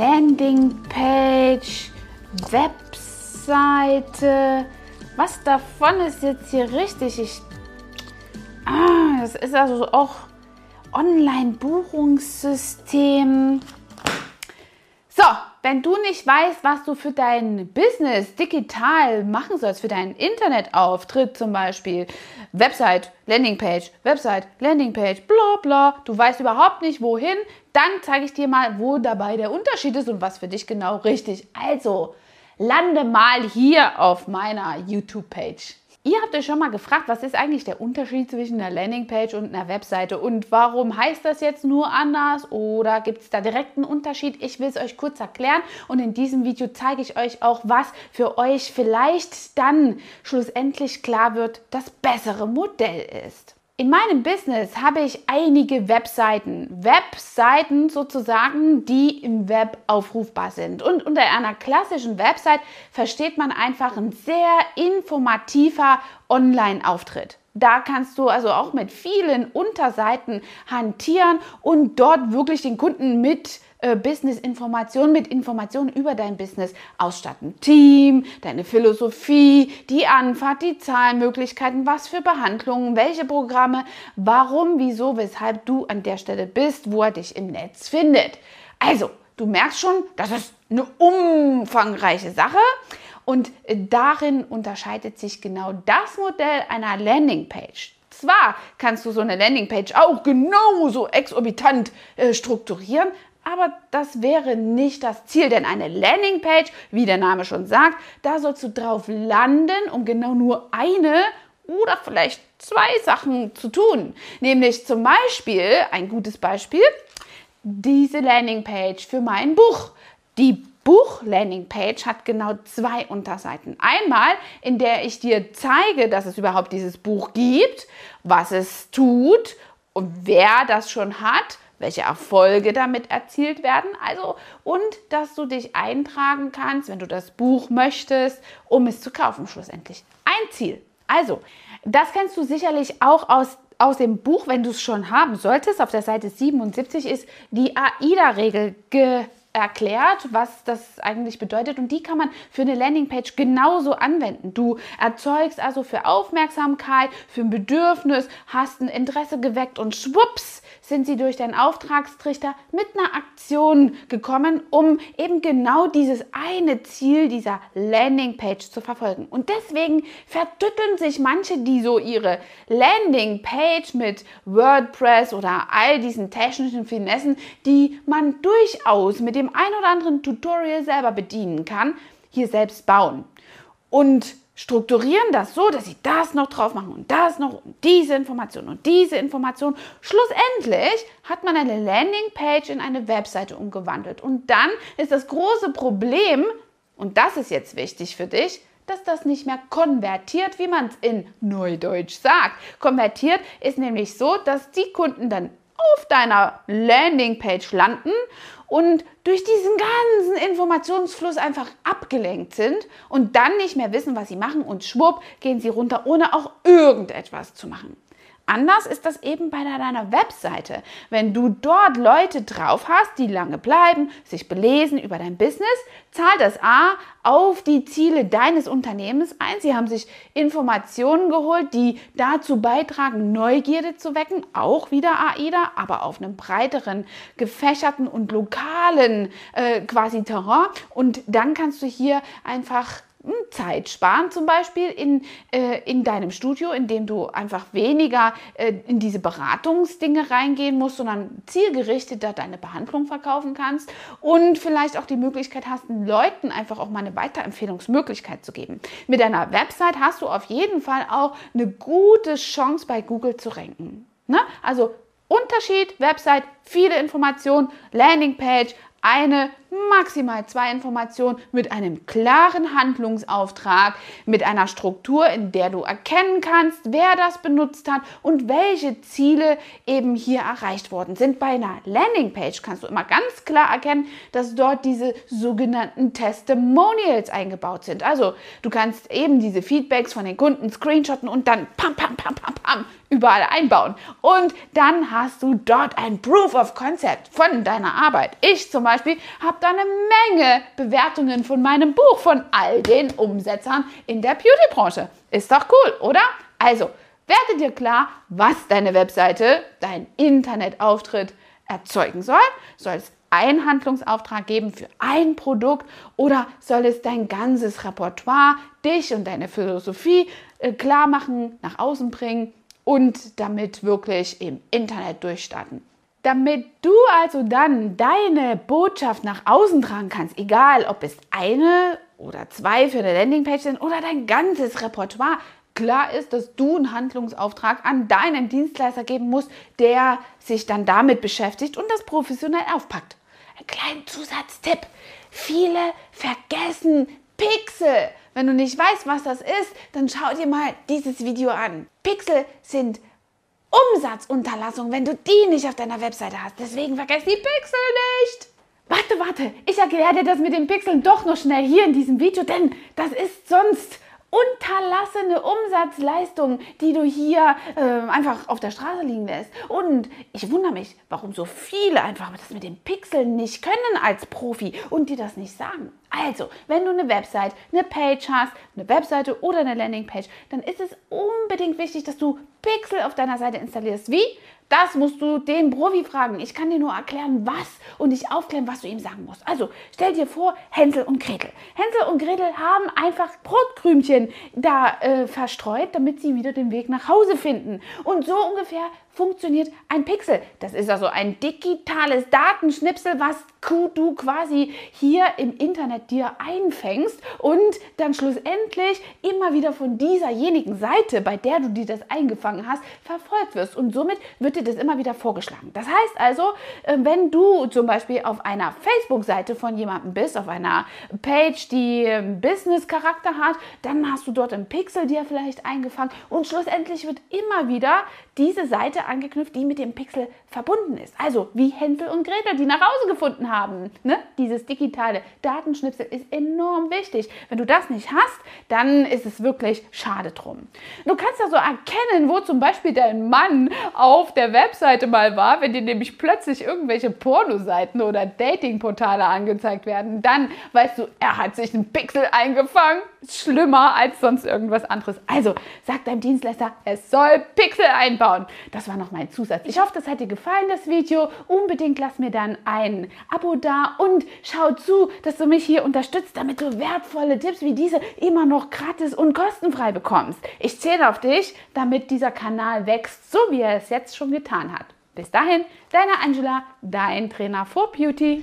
Landingpage, Webseite. Was davon ist jetzt hier richtig? Ich, ah, das ist also auch Online-Buchungssystem. So, wenn du nicht weißt, was du für dein Business digital machen sollst, für deinen Internetauftritt zum Beispiel, Website, Landingpage, Website, Landingpage, bla bla, du weißt überhaupt nicht wohin, dann zeige ich dir mal, wo dabei der Unterschied ist und was für dich genau richtig. Also, lande mal hier auf meiner YouTube-Page. Ihr habt euch schon mal gefragt, was ist eigentlich der Unterschied zwischen einer Landingpage und einer Webseite und warum heißt das jetzt nur anders oder gibt es da direkt einen Unterschied? Ich will es euch kurz erklären und in diesem Video zeige ich euch auch, was für euch vielleicht dann schlussendlich klar wird, das bessere Modell ist. In meinem Business habe ich einige Webseiten. Webseiten sozusagen, die im Web aufrufbar sind. Und unter einer klassischen Website versteht man einfach ein sehr informativer Online-Auftritt. Da kannst du also auch mit vielen Unterseiten hantieren und dort wirklich den Kunden mit äh, Business-Informationen mit Informationen über dein Business ausstatten. Team, deine Philosophie, die Anfahrt, die Zahlmöglichkeiten, was für Behandlungen, welche Programme, warum, wieso, weshalb du an der Stelle bist, wo er dich im Netz findet. Also, du merkst schon, das ist eine umfangreiche Sache. Und darin unterscheidet sich genau das Modell einer Landingpage. Zwar kannst du so eine Landingpage auch genauso exorbitant äh, strukturieren, aber das wäre nicht das Ziel, denn eine Landingpage, wie der Name schon sagt, da sollst du drauf landen, um genau nur eine oder vielleicht zwei Sachen zu tun. Nämlich zum Beispiel, ein gutes Beispiel, diese Landingpage für mein Buch. Die Buch-Landingpage hat genau zwei Unterseiten. Einmal, in der ich dir zeige, dass es überhaupt dieses Buch gibt, was es tut und wer das schon hat welche Erfolge damit erzielt werden. Also und dass du dich eintragen kannst, wenn du das Buch möchtest, um es zu kaufen schlussendlich. Ein Ziel. Also, das kennst du sicherlich auch aus aus dem Buch, wenn du es schon haben solltest, auf der Seite 77 ist die AIDA-Regel erklärt, was das eigentlich bedeutet und die kann man für eine Landingpage genauso anwenden. Du erzeugst also für Aufmerksamkeit, für ein Bedürfnis, hast ein Interesse geweckt und schwupps sind sie durch deinen Auftragstrichter mit einer Aktion gekommen, um eben genau dieses eine Ziel dieser Landingpage zu verfolgen. Und deswegen verdütteln sich manche, die so ihre Landingpage mit WordPress oder all diesen technischen Finessen, die man durchaus mit dem ein oder anderen Tutorial selber bedienen kann, hier selbst bauen. Und strukturieren das so, dass sie das noch drauf machen und das noch und diese Information und diese Information. Schlussendlich hat man eine Landingpage in eine Webseite umgewandelt. Und dann ist das große Problem, und das ist jetzt wichtig für dich, dass das nicht mehr konvertiert, wie man es in Neudeutsch sagt. Konvertiert ist nämlich so, dass die Kunden dann auf deiner Landingpage landen und durch diesen ganzen Informationsfluss einfach abgelenkt sind und dann nicht mehr wissen, was sie machen und schwupp gehen sie runter, ohne auch irgendetwas zu machen. Anders ist das eben bei deiner Webseite. Wenn du dort Leute drauf hast, die lange bleiben, sich belesen über dein Business, zahlt das A auf die Ziele deines Unternehmens ein. Sie haben sich Informationen geholt, die dazu beitragen, Neugierde zu wecken, auch wieder AIDA, aber auf einem breiteren, gefächerten und lokalen äh, quasi Terrain. Und dann kannst du hier einfach Zeit sparen, zum Beispiel in, äh, in deinem Studio, indem du einfach weniger äh, in diese Beratungsdinge reingehen musst, sondern zielgerichteter deine Behandlung verkaufen kannst und vielleicht auch die Möglichkeit hast, den Leuten einfach auch mal eine Weiterempfehlungsmöglichkeit zu geben. Mit deiner Website hast du auf jeden Fall auch eine gute Chance bei Google zu ranken. Ne? Also Unterschied, Website, viele Informationen, Landingpage, eine, maximal zwei Informationen mit einem klaren Handlungsauftrag, mit einer Struktur, in der du erkennen kannst, wer das benutzt hat und welche Ziele eben hier erreicht worden sind. Bei einer Landingpage kannst du immer ganz klar erkennen, dass dort diese sogenannten Testimonials eingebaut sind. Also du kannst eben diese Feedbacks von den Kunden screenshotten und dann pam, pam, pam, pam, pam überall einbauen. Und dann hast du dort ein Proof of Concept von deiner Arbeit. Ich zum Beispiel habe da eine Menge Bewertungen von meinem Buch von all den Umsetzern in der Beauty-Branche. Ist doch cool, oder? Also, werde dir klar, was deine Webseite, dein Internetauftritt erzeugen soll. Soll es einen Handlungsauftrag geben für ein Produkt oder soll es dein ganzes Repertoire, dich und deine Philosophie äh, klar machen, nach außen bringen und damit wirklich im Internet durchstarten? Damit du also dann deine Botschaft nach außen tragen kannst, egal ob es eine oder zwei für eine Landingpage sind oder dein ganzes Repertoire, klar ist, dass du einen Handlungsauftrag an deinen Dienstleister geben musst, der sich dann damit beschäftigt und das professionell aufpackt. Ein kleiner Zusatztipp. Viele vergessen Pixel. Wenn du nicht weißt, was das ist, dann schau dir mal dieses Video an. Pixel sind Umsatzunterlassung, wenn du die nicht auf deiner Webseite hast. Deswegen vergesst die Pixel nicht. Warte, warte, ich erkläre dir das mit den Pixeln doch noch schnell hier in diesem Video, denn das ist sonst unterlassene Umsatzleistung, die du hier äh, einfach auf der Straße liegen lässt. Und ich wundere mich, warum so viele einfach das mit den Pixeln nicht können als Profi und dir das nicht sagen. Also, wenn du eine Website, eine Page hast, eine Webseite oder eine Landingpage, dann ist es unbedingt wichtig, dass du Pixel auf deiner Seite installierst. Wie? Das musst du den Profi fragen. Ich kann dir nur erklären, was und nicht aufklären, was du ihm sagen musst. Also stell dir vor, Hänsel und Gretel. Hänsel und Gretel haben einfach Brotkrümchen da äh, verstreut, damit sie wieder den Weg nach Hause finden. Und so ungefähr funktioniert ein Pixel. Das ist also ein digitales Datenschnipsel, was du quasi hier im Internet dir einfängst und dann schlussendlich immer wieder von dieserjenigen Seite, bei der du dir das eingefangen hast, verfolgt wirst. Und somit wird dir das immer wieder vorgeschlagen. Das heißt also, äh, wenn du zum Beispiel auf einer Facebook-Seite von jemandem bist, auf einer Page, die Business-Charakter hat, dann hast du dort ein Pixel dir vielleicht eingefangen und schlussendlich wird immer wieder diese Seite angeknüpft, die mit dem Pixel verbunden ist. Also wie Hänsel und Gretel, die nach Hause gefunden haben. Ne? Dieses digitale Datenschnipsel ist enorm wichtig. Wenn du das nicht hast, dann ist es wirklich schade drum. Du kannst also erkennen, wo zum Beispiel dein Mann auf der Webseite mal war, wenn dir nämlich plötzlich irgendwelche Pornoseiten oder Datingportale angezeigt werden. Dann weißt du, er hat sich einen Pixel eingefangen. Schlimmer als sonst irgendwas anderes. Also sag deinem Dienstleister, es soll Pixel einbauen. Das war noch mein Zusatz. Ich hoffe, das hat dir gefallen, das Video. Unbedingt lass mir dann ein Abo da und schau zu, dass du mich hier unterstützt, damit du wertvolle Tipps wie diese immer noch gratis und kostenfrei bekommst. Ich zähle auf dich, damit dieser Kanal wächst, so wie er es jetzt schon getan hat. Bis dahin, deine Angela, dein Trainer for Beauty.